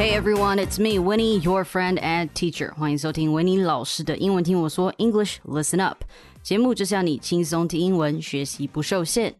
Hey everyone, it's me, Winnie, your friend and teacher. 欢迎收听维尼老师的英文听我说 English Listen Up 节目，就是要你轻松听英文，学习不受限。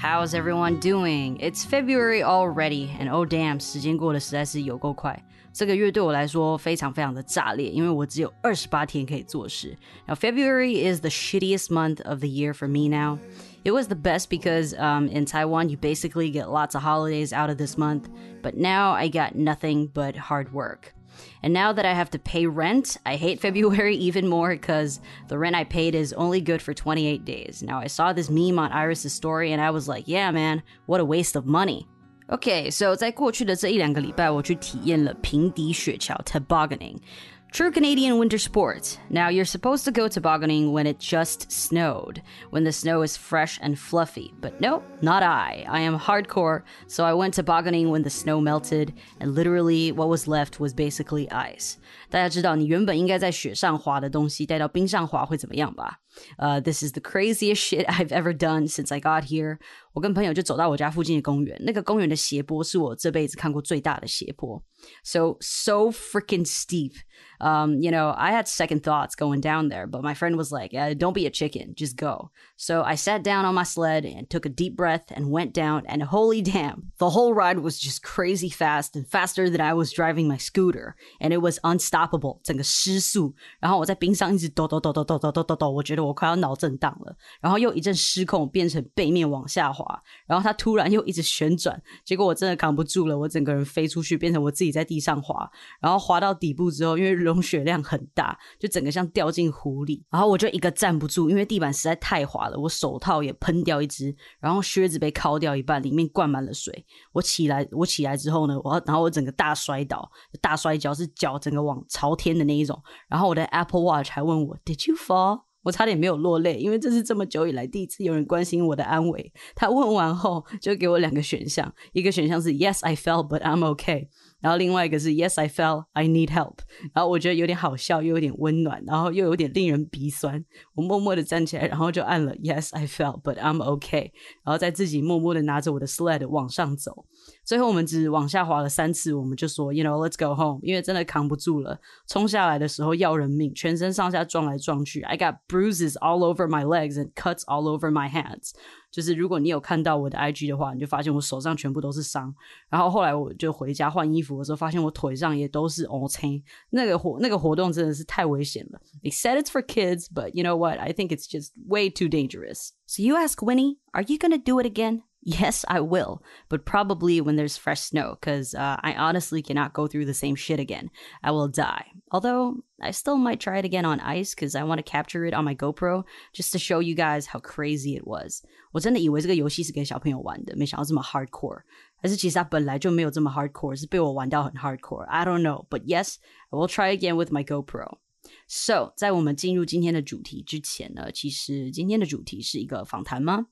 How's everyone doing? It's February already, and oh damn，时间过得实在是有够快。 这个月对我来说非常非常的炸裂，因为我只有二十八天可以做事。Now February is the shittiest month of the year for me now. It was the best because um, in Taiwan you basically get lots of holidays out of this month, but now I got nothing but hard work. And now that I have to pay rent, I hate February even more because the rent I paid is only good for 28 days. Now, I saw this meme on Iris's story and I was like, yeah, man, what a waste of money. Okay, so 在过去的这一两个礼拜，我去体验了平底雪橇 tobogganing。True Canadian winter sport. Now, you're supposed to go tobogganing when it just snowed, when the snow is fresh and fluffy. But no, not I. I am hardcore, so I went tobogganing when the snow melted, and literally what was left was basically ice. 大家知道，你原本应该在雪上滑的东西带到冰上滑会怎么样吧 ？uh, this is the craziest shit I've ever done since I got here. 我跟朋友就走到我家附近的公园，那个公园的斜坡是我这辈子看过最大的斜坡。So so freaking steep. Um, you know, I had second thoughts going down there, but my friend was like, "Don't be a chicken, just go." So I sat down on my sled and took a deep breath and went down. And holy damn, the whole ride was just crazy fast and faster than I was driving my scooter, and it was unstoppable. 整个失速，然后我在冰上一直抖抖抖抖抖抖抖抖抖，我觉得。 我快要脑震荡了，然后又一阵失控，变成背面往下滑，然后它突然又一直旋转，结果我真的扛不住了，我整个人飞出去，变成我自己在地上滑，然后滑到底部之后，因为融雪量很大，就整个像掉进湖里，然后我就一个站不住，因为地板实在太滑了，我手套也喷掉一只，然后靴子被敲掉一半，里面灌满了水，我起来，我起来之后呢，我然后我整个大摔倒，大摔跤是脚整个往朝天的那一种，然后我的 Apple Watch 还问我 Did you fall？我差点没有落泪，因为这是这么久以来第一次有人关心我的安危。他问完后就给我两个选项，一个选项是 Yes, I fell, but I'm okay。然后另外一个是 Yes, I fell, I need help。然后我觉得有点好笑，又有点温暖，然后又有点令人鼻酸。我默默的站起来，然后就按了 Yes, I fell, but I'm okay。然后再自己默默的拿着我的 sled 往上走。最后我们只往下滑了三次，我们就说 You know, let's go home，因为真的扛不住了。冲下来的时候要人命，全身上下撞来撞去。I got bruises all over my legs and cuts all over my hands。就是如果你有看到我的 IG 的话，你就发现我手上全部都是伤。然后后来我就回家换衣服的时候，发现我腿上也都是 O 青。那个活那个活动真的是太危险了。They said it's for kids, but you know what? I think it's just way too dangerous. So you ask Winnie, are you gonna do it again? Yes, I will, but probably when there's fresh snow, because uh, I honestly cannot go through the same shit again. I will die. Although, I still might try it again on ice, because I want to capture it on my GoPro, just to show you guys how crazy it was. 我真的以为这个游戏是给小朋友玩的，没想到这么 hardcore。还是其实它本来就没有这么 hardcore，是被我玩到很 hardcore。I don't know, but yes, I will try again with my GoPro. So，在我们进入今天的主题之前呢，其实今天的主题是一个访谈吗？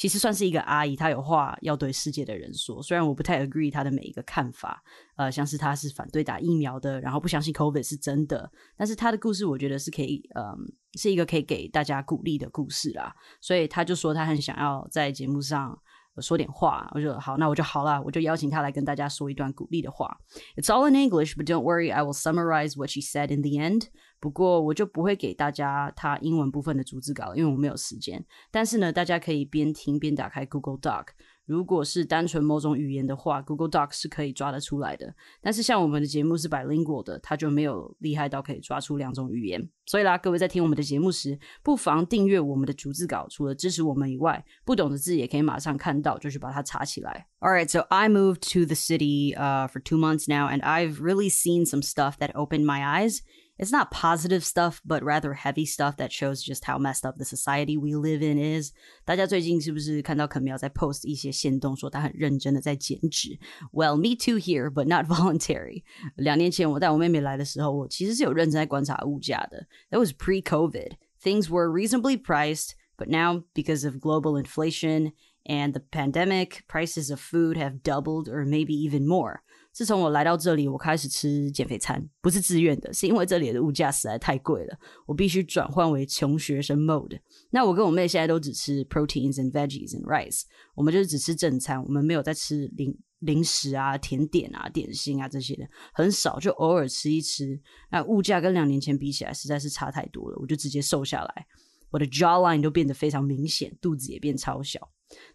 其实算是一个阿姨，她有话要对世界的人说。虽然我不太 agree 她的每一个看法，呃，像是她是反对打疫苗的，然后不相信 COVID 是真的，但是她的故事我觉得是可以，嗯，是一个可以给大家鼓励的故事啦。所以她就说她很想要在节目上。说点话，我就好，那我就好了，我就邀请他来跟大家说一段鼓励的话。It's all in English, but don't worry, I will summarize what she said in the end. 不过我就不会给大家他英文部分的逐字稿，因为我没有时间。但是呢，大家可以边听边打开 Google Doc。如果是单纯某种语言的话，Google Docs 是可以抓得出来的。但是像我们的节目是 bilingual 的，它就没有厉害到可以抓出两种语言。所以啦，各位在听我们的节目时，不妨订阅我们的逐字稿。除了支持我们以外，不懂的字也可以马上看到，就去把它查起来。Alright, so I moved to the city uh, for two months now, and I've really seen some stuff that opened my eyes. It's not positive stuff, but rather heavy stuff that shows just how messed up the society we live in is. 大家最近是不是看到肯苗在 post 一些线动，说他很认真的在减脂？Well, me too here, but not voluntary. 两年前我带我妹妹来的时候，我其实是有认真在观察物价的。That was pre-COVID. Things were reasonably priced, but now because of global inflation and the pandemic, prices of food have doubled or maybe even more. 自从我来到这里，我开始吃减肥餐，不是自愿的，是因为这里的物价实在太贵了，我必须转换为穷学生 mode。那我跟我妹现在都只吃 proteins and veggies and rice，我们就是只吃正餐，我们没有在吃零零食啊、甜点啊、点心啊这些的，很少，就偶尔吃一吃。那物价跟两年前比起来，实在是差太多了，我就直接瘦下来，我的 jawline 都变得非常明显，肚子也变超小。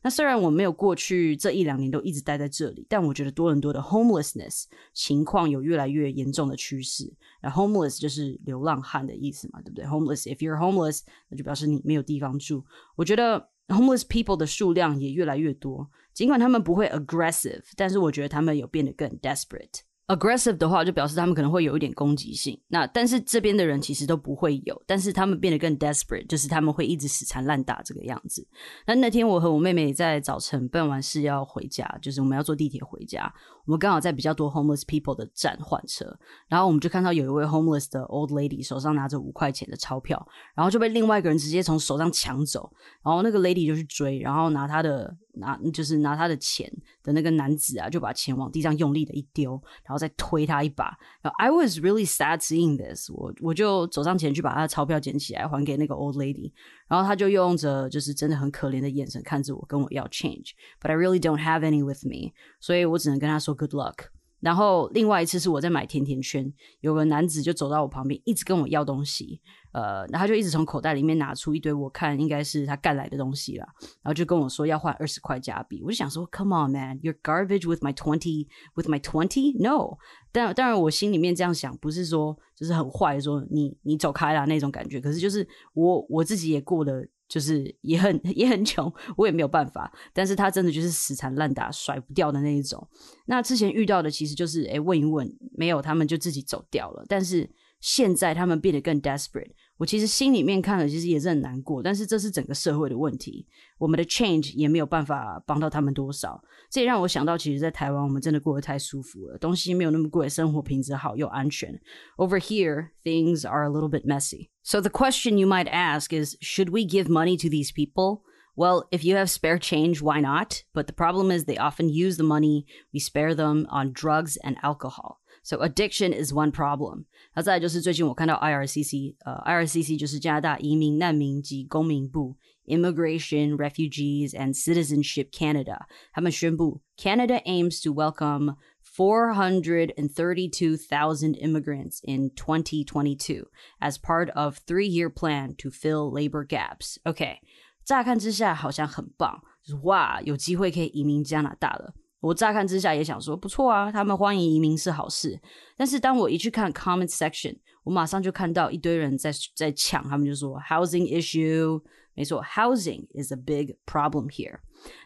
那虽然我没有过去这一两年都一直待在这里，但我觉得多伦多的 homelessness 情况有越来越严重的趋势。那 homeless 就是流浪汉的意思嘛，对不对？homeless，if you're homeless，那就表示你没有地方住。我觉得 homeless people 的数量也越来越多，尽管他们不会 aggressive，但是我觉得他们有变得更 desperate。Aggressive 的话，就表示他们可能会有一点攻击性。那但是这边的人其实都不会有，但是他们变得更 desperate，就是他们会一直死缠烂打这个样子。那那天我和我妹妹在早晨办完事要回家，就是我们要坐地铁回家，我们刚好在比较多 homeless people 的站换车，然后我们就看到有一位 homeless 的 old lady 手上拿着五块钱的钞票，然后就被另外一个人直接从手上抢走，然后那个 lady 就去追，然后拿他的。拿就是拿他的钱的那个男子啊，就把钱往地上用力的一丢，然后再推他一把。然后 I was really sad seeing this，我我就走上前去把他的钞票捡起来还给那个 old lady，然后他就用着就是真的很可怜的眼神看着我，跟我要 change，but I really don't have any with me，所以我只能跟他说 good luck。然后另外一次是我在买甜甜圈，有个男子就走到我旁边，一直跟我要东西，呃，然后他就一直从口袋里面拿出一堆我看应该是他干来的东西啦，然后就跟我说要换二十块加币，我就想说，Come on man，you're garbage with my twenty with my twenty，no，但当然我心里面这样想，不是说就是很坏，说你你走开啦那种感觉，可是就是我我自己也过了。就是也很 也很穷，我也没有办法。但是他真的就是死缠烂打、甩不掉的那一种。那之前遇到的其实就是，哎，问一问，没有，他们就自己走掉了。但是现在他们变得更 desperate。我其实心里面看了，其实也是很难过。但是这是整个社会的问题，我们的 change 也没有办法帮到他们多少。这也让我想到，其实，在台湾我们真的过得太舒服了，东西没有那么贵，生活品质好又安全。Over here, things are a little bit messy. So the question you might ask is, should we give money to these people? Well, if you have spare change, why not? But the problem is they often use the money we spare them on drugs and alcohol. So addiction is one problem. 那再来就是最近我看到 IRCC，呃，IRCC 就是加拿大移民、难民及公民部 Immigration, Refugees and Citizenship Canada，他们宣布 Canada aims to welcome 432,000 immigrants in 2022 as part of three-year plan to fill labor gaps. OK，乍看之下好像很棒，就是哇，有机会可以移民加拿大了。 我乍看之下也想说不错啊，他们欢迎移民是好事。但是当我一去看 comment section，我马上就看到一堆人在在抢，他们就说 housing issue，没错，housing is a big problem here。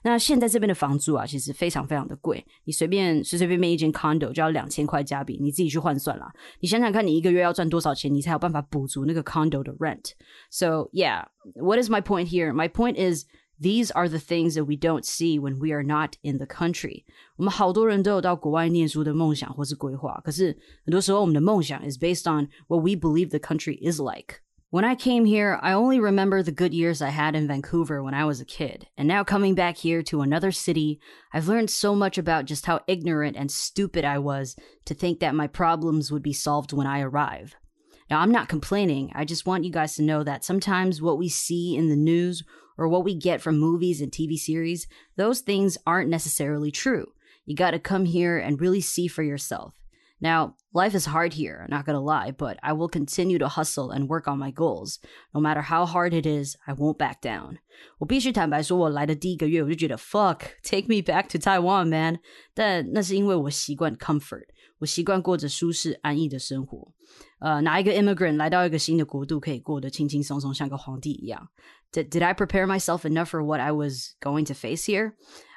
那现在这边的房租啊，其实非常非常的贵，你随便随随便便一间 condo 就要两千块加币，你自己去换算啦。你想想看，你一个月要赚多少钱，你才有办法补足那个 condo 的 rent。So yeah, what is my point here? My point is these are the things that we don't see when we are not in the country. 我们好多人都有到国外念书的梦想或是规划，可是很多时候我们的梦想 is based on what we believe the country is like. When I came here, I only remember the good years I had in Vancouver when I was a kid. And now coming back here to another city, I've learned so much about just how ignorant and stupid I was to think that my problems would be solved when I arrive. Now, I'm not complaining. I just want you guys to know that sometimes what we see in the news or what we get from movies and TV series, those things aren't necessarily true. You got to come here and really see for yourself. Now, life is hard here, not gonna lie, but I will continue to hustle and work on my goals. No matter how hard it is, I won't back down. 我必须坦白说，我来的第一个月我就觉得 fuck take me back to Taiwan, man。但那是因为我习惯 comfort， 我习惯过着舒适安逸的生活。呃，哪一个 immigrant 来到一个新的国度可以过得轻轻松松，像个皇帝一样？Did Did I prepare myself enough for what I was going to face here?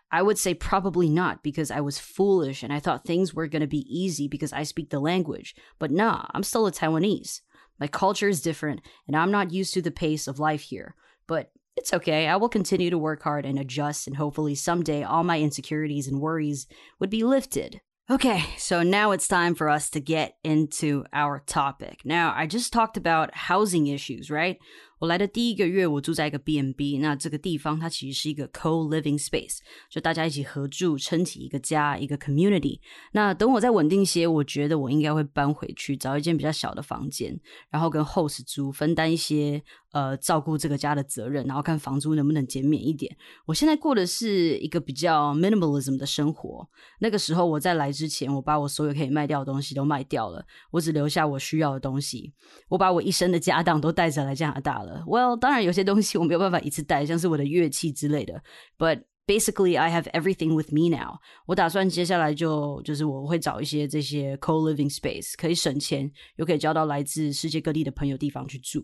I would say probably not because I was foolish and I thought things were going to be easy because I speak the language. But nah, I'm still a Taiwanese. My culture is different and I'm not used to the pace of life here. But it's okay. I will continue to work hard and adjust, and hopefully someday all my insecurities and worries would be lifted. Okay, so now it's time for us to get into our topic. Now, I just talked about housing issues, right? 我来的第一个月，我住在一个 BNB 那这个地方它其实是一个 co-living space，就大家一起合住，撑起一个家，一个 community。那等我再稳定些，我觉得我应该会搬回去，找一间比较小的房间，然后跟 host 租，分担一些呃照顾这个家的责任，然后看房租能不能减免一点。我现在过的是一个比较 minimalism 的生活。那个时候我在来之前，我把我所有可以卖掉的东西都卖掉了，我只留下我需要的东西。我把我一生的家当都带着来加拿大了。Well，当然有些东西我没有办法一次带，像是我的乐器之类的。But basically, I have everything with me now. 我打算接下来就就是我会找一些这些 co-living space，可以省钱，又可以交到来自世界各地的朋友地方去住。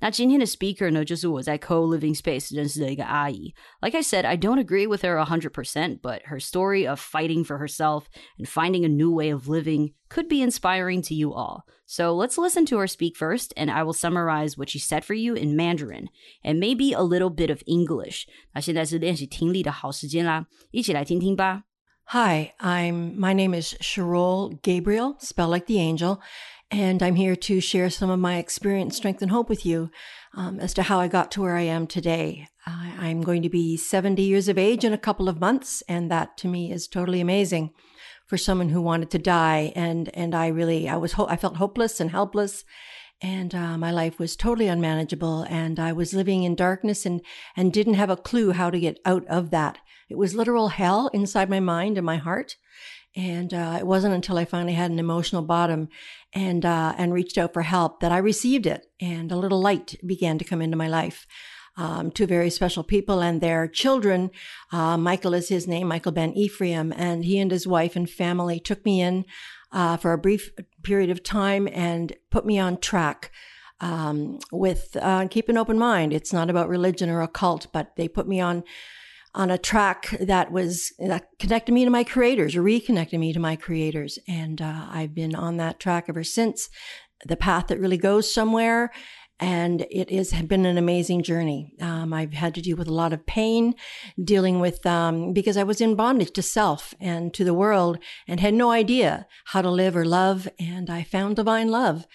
那今天的 speaker 呢，就是我在 co-living space 认识的一个阿姨。Like I said, I don't agree with her 100%, but her story of fighting for herself and finding a new way of living could be inspiring to you all. So let's listen to her speak first, and I will summarize what she said for you in Mandarin and maybe a little bit of English. 那现在是练习听力的好时间啦，一起来听听吧。Hi, I'm my name is Sherol Gabriel, spelled like the angel, and I'm here to share some of my experience, strength, and hope with you um, as to how I got to where I am today. I'm going to be 70 years of age in a couple of months, and that to me is totally amazing for someone who wanted to die. And, and I really, I was, ho- I felt hopeless and helpless. And uh, my life was totally unmanageable, and I was living in darkness and and didn't have a clue how to get out of that. It was literal hell inside my mind and my heart. And uh, it wasn't until I finally had an emotional bottom and uh, and reached out for help that I received it, and a little light began to come into my life um, two very special people and their children. Uh, Michael is his name, Michael Ben Ephraim, and he and his wife and family took me in uh, for a brief period of time and put me on track. Um, with uh, keep an open mind. It's not about religion or a cult, but they put me on on a track that was that connected me to my creators, reconnected me to my creators, and uh, I've been on that track ever since. The path that really goes somewhere and it has been an amazing journey. Um, I've had to deal with a lot of pain, dealing with um, because I was in bondage to self and to the world, and had no idea how to live or love. And I found divine love.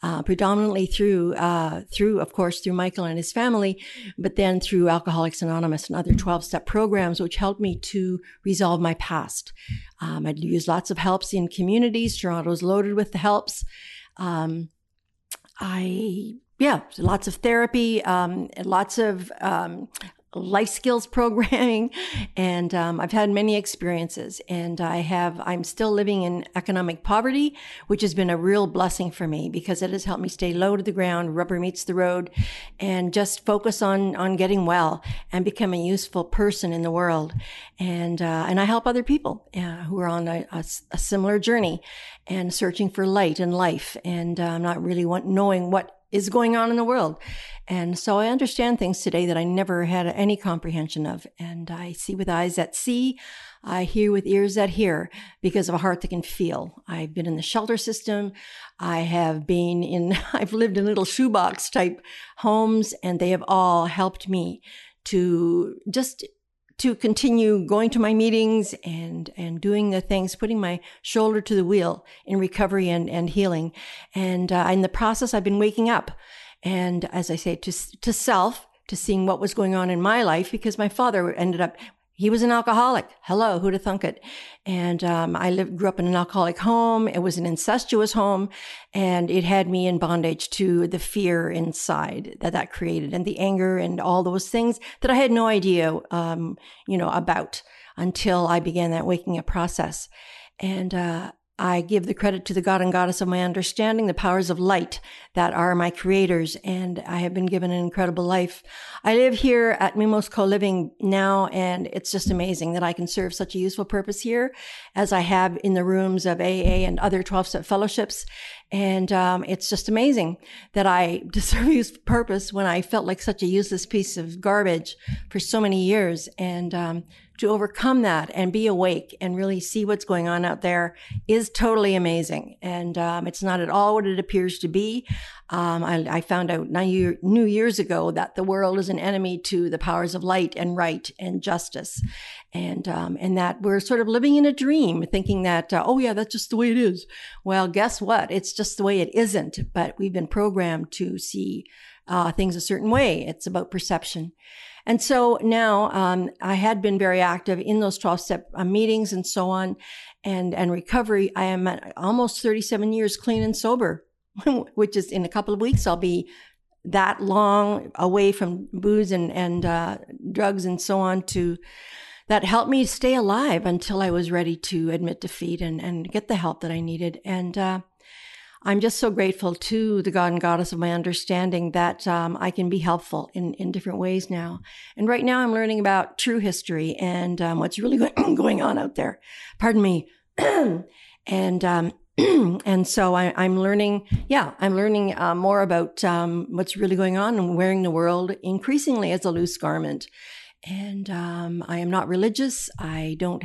Uh, predominantly through, uh, through, of course, through Michael and his family, but then through Alcoholics Anonymous and other 12 step programs, which helped me to resolve my past. Um, I'd used lots of helps in communities. Toronto's loaded with the helps. Um, I yeah, lots of therapy, um, lots of um, life skills programming, and um, I've had many experiences. And I have, I'm still living in economic poverty, which has been a real blessing for me because it has helped me stay low to the ground, rubber meets the road, and just focus on on getting well and become a useful person in the world. And uh, and I help other people uh, who are on a, a, a, similar journey and searching for light in life, and uh, not really want, knowing what is going on in the world. And so I understand things today that I never had any comprehension of. And I see with eyes that see, I hear with ears that hear because of a heart that can feel. I've been in the shelter system. I have been in, I've lived in little shoebox type homes and they have all helped me to just to continue going to my meetings and and doing the things, putting my shoulder to the wheel in recovery and and healing. And uh, in the process, I've been waking up, and as I say, to to self, to seeing what was going on in my life because my father ended up he was an alcoholic. Hello, who'd have thunk it? And um, I lived, grew up in an alcoholic home. It was an incestuous home, and it had me in bondage to the fear inside that that created, and the anger, and all those things that I had no idea, um, you know, about until I began that waking up process. And uh, I give the credit to the God and Goddess of my understanding, the powers of light that are my creators, and I have been given an incredible life. I live here at Mimos Co-Living now, and it's just amazing that I can serve such a useful purpose here as I have in the rooms of AA and other 12-step fellowships. And um, it's just amazing that I deserve useful purpose when I felt like such a useless piece of garbage for so many years. And um, to overcome that and be awake and really see what's going on out there is totally amazing. And um, it's not at all what it appears to be. Um, I, I, found out new, new years ago that the world is an enemy to the powers of light and right and justice, and um, and that we're sort of living in a dream, thinking that uh, oh yeah, that's just the way it is. Well, guess what? It's just the way it isn't. But we've been programmed to see uh, things a certain way. It's about perception. And so now um, I had been very active in those 12 step uh, meetings and so on and, and recovery. I am almost 37 years clean and sober, which is in a couple of weeks, I'll be that long away from booze and, and uh, drugs and so on to that helped me stay alive until I was ready to admit defeat and, and get the help that I needed. And uh, I'm just so grateful to the God and Goddess of my understanding that um, I can be helpful in, in different ways now. And right now I'm learning about true history and um, what's really going on out there. Pardon me. and um, and so I, am learning, yeah, I'm learning uh, more about um, what's really going on and wearing the world increasingly as a loose garment. And um, I am not religious. I don't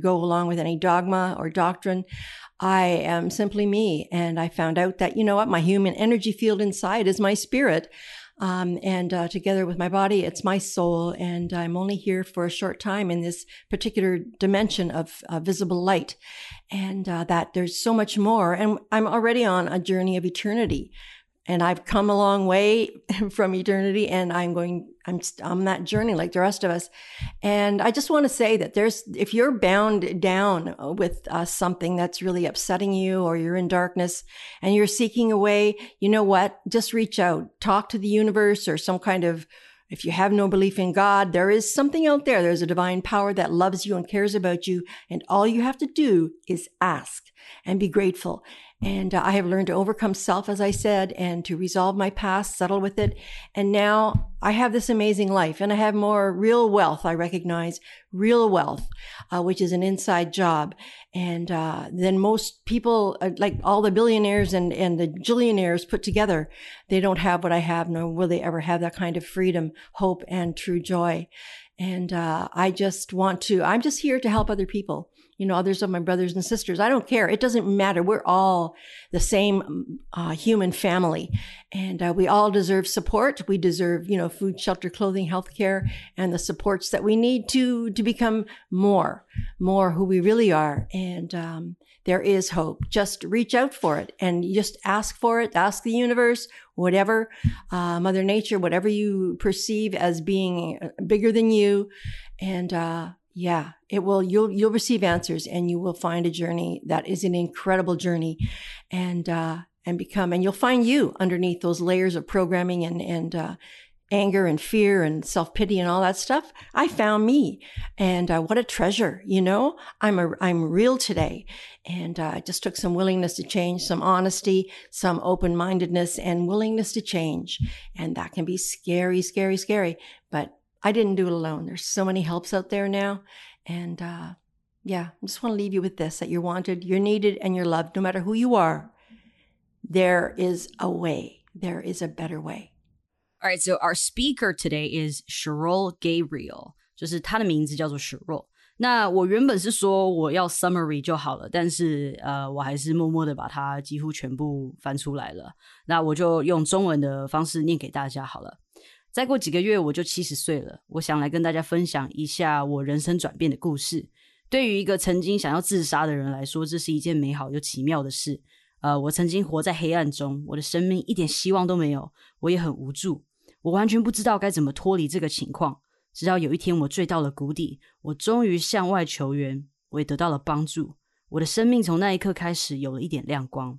go along with any dogma or doctrine. I am simply me. And I found out that, you know what, my human energy field inside is my spirit. Um, and uh, together with my body, it's my soul. And I'm only here for a short time in this particular dimension of uh, visible light. And uh, that there's so much more. And I'm already on a journey of eternity and I've come a long way from eternity and I'm going, I'm on that journey like the rest of us. And I just want to say that there's, if you're bound down with uh, something that's really upsetting you or you're in darkness and you're seeking a way, you know what? Just reach out, talk to the universe or some kind of, if you have no belief in God, there is something out there. There's a divine power that loves you and cares about you. And all you have to do is ask and be grateful. And uh, I have learned to overcome self, as I said, and to resolve my past, settle with it. And now I have this amazing life and I have more real wealth. I recognize real wealth, uh, which is an inside job. And uh, then most people, uh, like all the billionaires and, and the jillionaires put together, they don't have what I have, nor will they ever have that kind of freedom, hope, and true joy. And uh, I just want to, I'm just here to help other people you know, others of my brothers and sisters. I don't care. It doesn't matter. We're all the same uh, human family, and uh, we all deserve support. We deserve, you know, food, shelter, clothing, health care, and the supports that we need to to become more, more who we really are. And um, there is hope. Just reach out for it and just ask for it. Ask the universe, whatever, uh, Mother Nature, whatever you perceive as being uh, bigger than you, and uh, yeah, it will. You'll you'll receive answers, and you will find a journey that is an incredible journey, and uh, and become, and you'll find you underneath those layers of programming and and uh, anger and fear and self pity and all that stuff. I found me, and uh, what a treasure! You know, I'm a I'm real today, and uh, it just took some willingness to change, some honesty, some open mindedness, and willingness to change, and that can be scary, scary, scary, but I didn't do it alone. There's so many helps out there now. And uh, yeah, I just want to leave you with this that you're wanted, you're needed, and you're loved no matter who you are. There is a way, there is a better way. All right, so our speaker today is Cheryl Gabriel，就是她的名字叫做 Cheryl。那我原本是说我要 summary 就好了，但是呃，我还是默默的把它几乎全部翻出来了。那我就用中文的方式念给大家好了。 再过几个月我就七十岁了，我想来跟大家分享一下我人生转变的故事。对于一个曾经想要自杀的人来说，这是一件美好又奇妙的事。呃，我曾经活在黑暗中，我的生命一点希望都没有，我也很无助，我完全不知道该怎么脱离这个情况。直到有一天我坠到了谷底，我终于向外求援，我也得到了帮助。我的生命从那一刻开始有了一点亮光。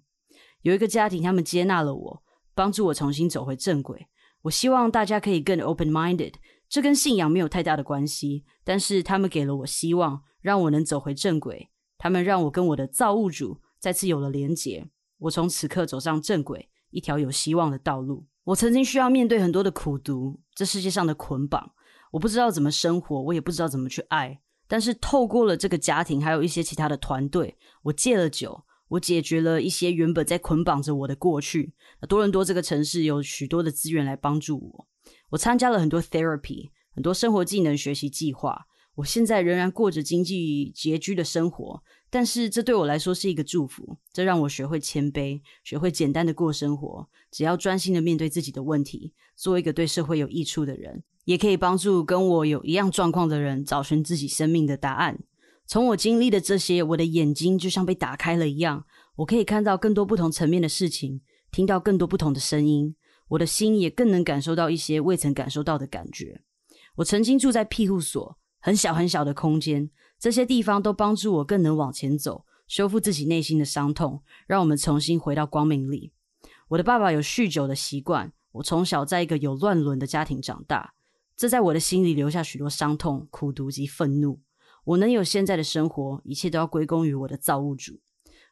有一个家庭，他们接纳了我，帮助我重新走回正轨。我希望大家可以更 open-minded，这跟信仰没有太大的关系，但是他们给了我希望，让我能走回正轨。他们让我跟我的造物主再次有了连结。我从此刻走上正轨，一条有希望的道路。我曾经需要面对很多的苦读，这世界上的捆绑，我不知道怎么生活，我也不知道怎么去爱。但是透过了这个家庭，还有一些其他的团队，我戒了酒。我解决了一些原本在捆绑着我的过去。多伦多这个城市有许多的资源来帮助我。我参加了很多 therapy，很多生活技能学习计划。我现在仍然过着经济拮据的生活，但是这对我来说是一个祝福。这让我学会谦卑，学会简单的过生活。只要专心的面对自己的问题，做一个对社会有益处的人，也可以帮助跟我有一样状况的人找寻自己生命的答案。从我经历的这些，我的眼睛就像被打开了一样，我可以看到更多不同层面的事情，听到更多不同的声音。我的心也更能感受到一些未曾感受到的感觉。我曾经住在庇护所，很小很小的空间，这些地方都帮助我更能往前走，修复自己内心的伤痛，让我们重新回到光明里。我的爸爸有酗酒的习惯，我从小在一个有乱伦的家庭长大，这在我的心里留下许多伤痛、苦毒及愤怒。我能有现在的生活，一切都要归功于我的造物主。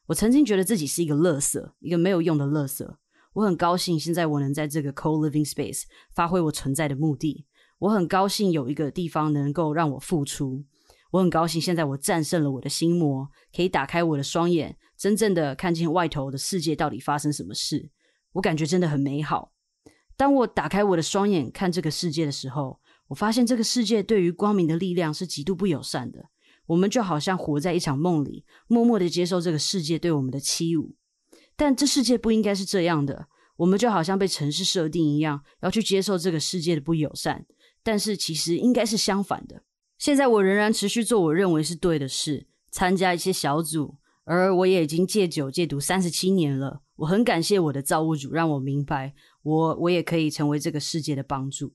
我曾经觉得自己是一个垃圾，一个没有用的垃圾。我很高兴现在我能在这个 co-living space 发挥我存在的目的。我很高兴有一个地方能够让我付出。我很高兴现在我战胜了我的心魔，可以打开我的双眼，真正的看见外头的世界到底发生什么事。我感觉真的很美好。当我打开我的双眼看这个世界的时候，我发现这个世界对于光明的力量是极度不友善的。我们就好像活在一场梦里，默默的接受这个世界对我们的欺侮。但这世界不应该是这样的，我们就好像被城市设定一样，要去接受这个世界的不友善。但是其实应该是相反的。现在我仍然持续做我认为是对的事，参加一些小组，而我也已经戒酒戒毒三十七年了。我很感谢我的造物主，让我明白，我我也可以成为这个世界的帮助。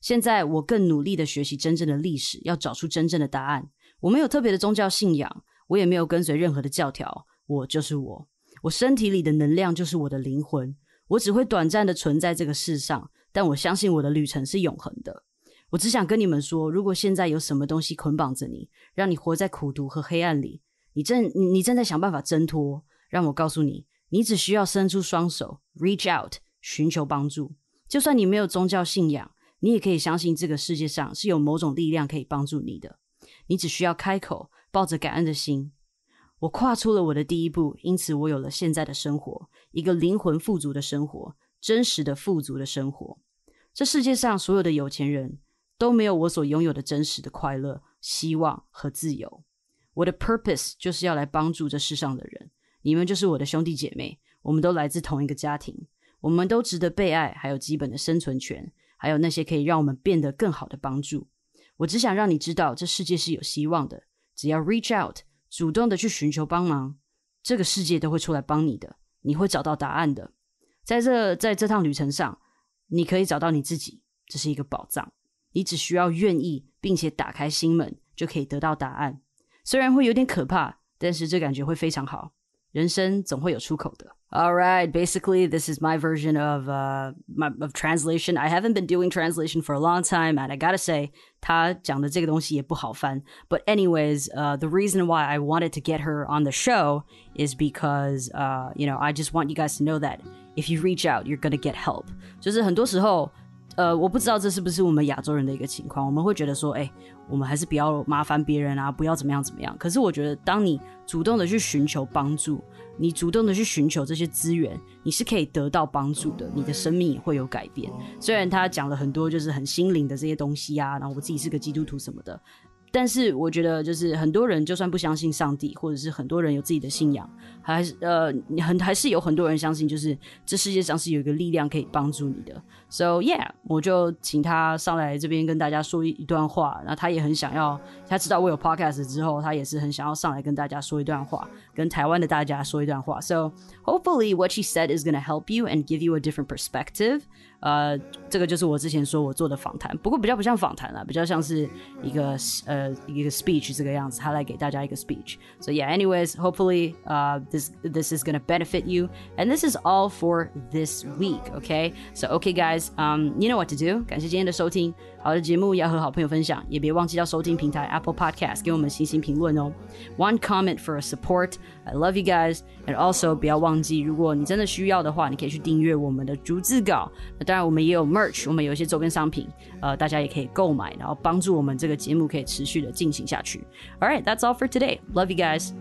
现在我更努力的学习真正的历史，要找出真正的答案。我没有特别的宗教信仰，我也没有跟随任何的教条。我就是我，我身体里的能量就是我的灵魂。我只会短暂的存在这个世上，但我相信我的旅程是永恒的。我只想跟你们说，如果现在有什么东西捆绑着你，让你活在苦毒和黑暗里，你正你正在想办法挣脱，让我告诉你，你只需要伸出双手，reach out，寻求帮助。就算你没有宗教信仰，你也可以相信这个世界上是有某种力量可以帮助你的。你只需要开口，抱着感恩的心。我跨出了我的第一步，因此我有了现在的生活，一个灵魂富足的生活，真实的富足的生活。这世界上所有的有钱人都没有我所拥有的真实的快乐、希望和自由。我的 purpose 就是要来帮助这世上的人。你们就是我的兄弟姐妹，我们都来自同一个家庭，我们都值得被爱，还有基本的生存权，还有那些可以让我们变得更好的帮助。我只想让你知道，这世界是有希望的。只要 reach out，主动的去寻求帮忙，这个世界都会出来帮你的。你会找到答案的。在这在这趟旅程上，你可以找到你自己，这是一个宝藏。你只需要愿意，并且打开心门，就可以得到答案。虽然会有点可怕，但是这感觉会非常好。人生总会有出口的。All right, basically, this is my version of uh my, of translation. I haven't been doing translation for a long time, and I gotta say, 他讲的这个东西也不好翻. But anyways, uh, the reason why I wanted to get her on the show is because, uh, you know, I just want you guys to know that if you reach out, you're gonna get help. 就是很多时候。 呃，我不知道这是不是我们亚洲人的一个情况，我们会觉得说，哎，我们还是不要麻烦别人啊，不要怎么样怎么样。可是我觉得，当你主动的去寻求帮助，你主动的去寻求这些资源，你是可以得到帮助的，你的生命也会有改变。虽然他讲了很多就是很心灵的这些东西啊，然后我自己是个基督徒什么的。但是我觉得，就是很多人就算不相信上帝，或者是很多人有自己的信仰，还是呃，很还是有很多人相信，就是这世界上是有一个力量可以帮助你的。So yeah，我就请他上来这边跟大家说一一段话。那他也很想要，他知道我有 podcast 之后，他也是很想要上来跟大家说一段话，跟台湾的大家说一段话。So hopefully what she said is gonna help you and give you a different perspective. 呃，这个就是我之前说我做的访谈，不过比较不像访谈了，比较像是一个呃一个 speech 这个样子，他来给大家一个 speech。So yeah, anyways, hopefully, uh, this this is gonna benefit you, and this is all for this week. Okay, so okay, guys, um, you know what to do. 感谢今天的收听，好的节目要和好朋友分享，也别忘记到收听平台 Apple Podcast 给我们星星评论哦。One comment for a support. I love you guys, and also 不要忘记，如果你真的需要的话，你可以去订阅我们的逐字稿。当然，我们也有 merch，我们有一些周边商品，呃，大家也可以购买，然后帮助我们这个节目可以持续的进行下去。All right, that's all for today. Love you guys.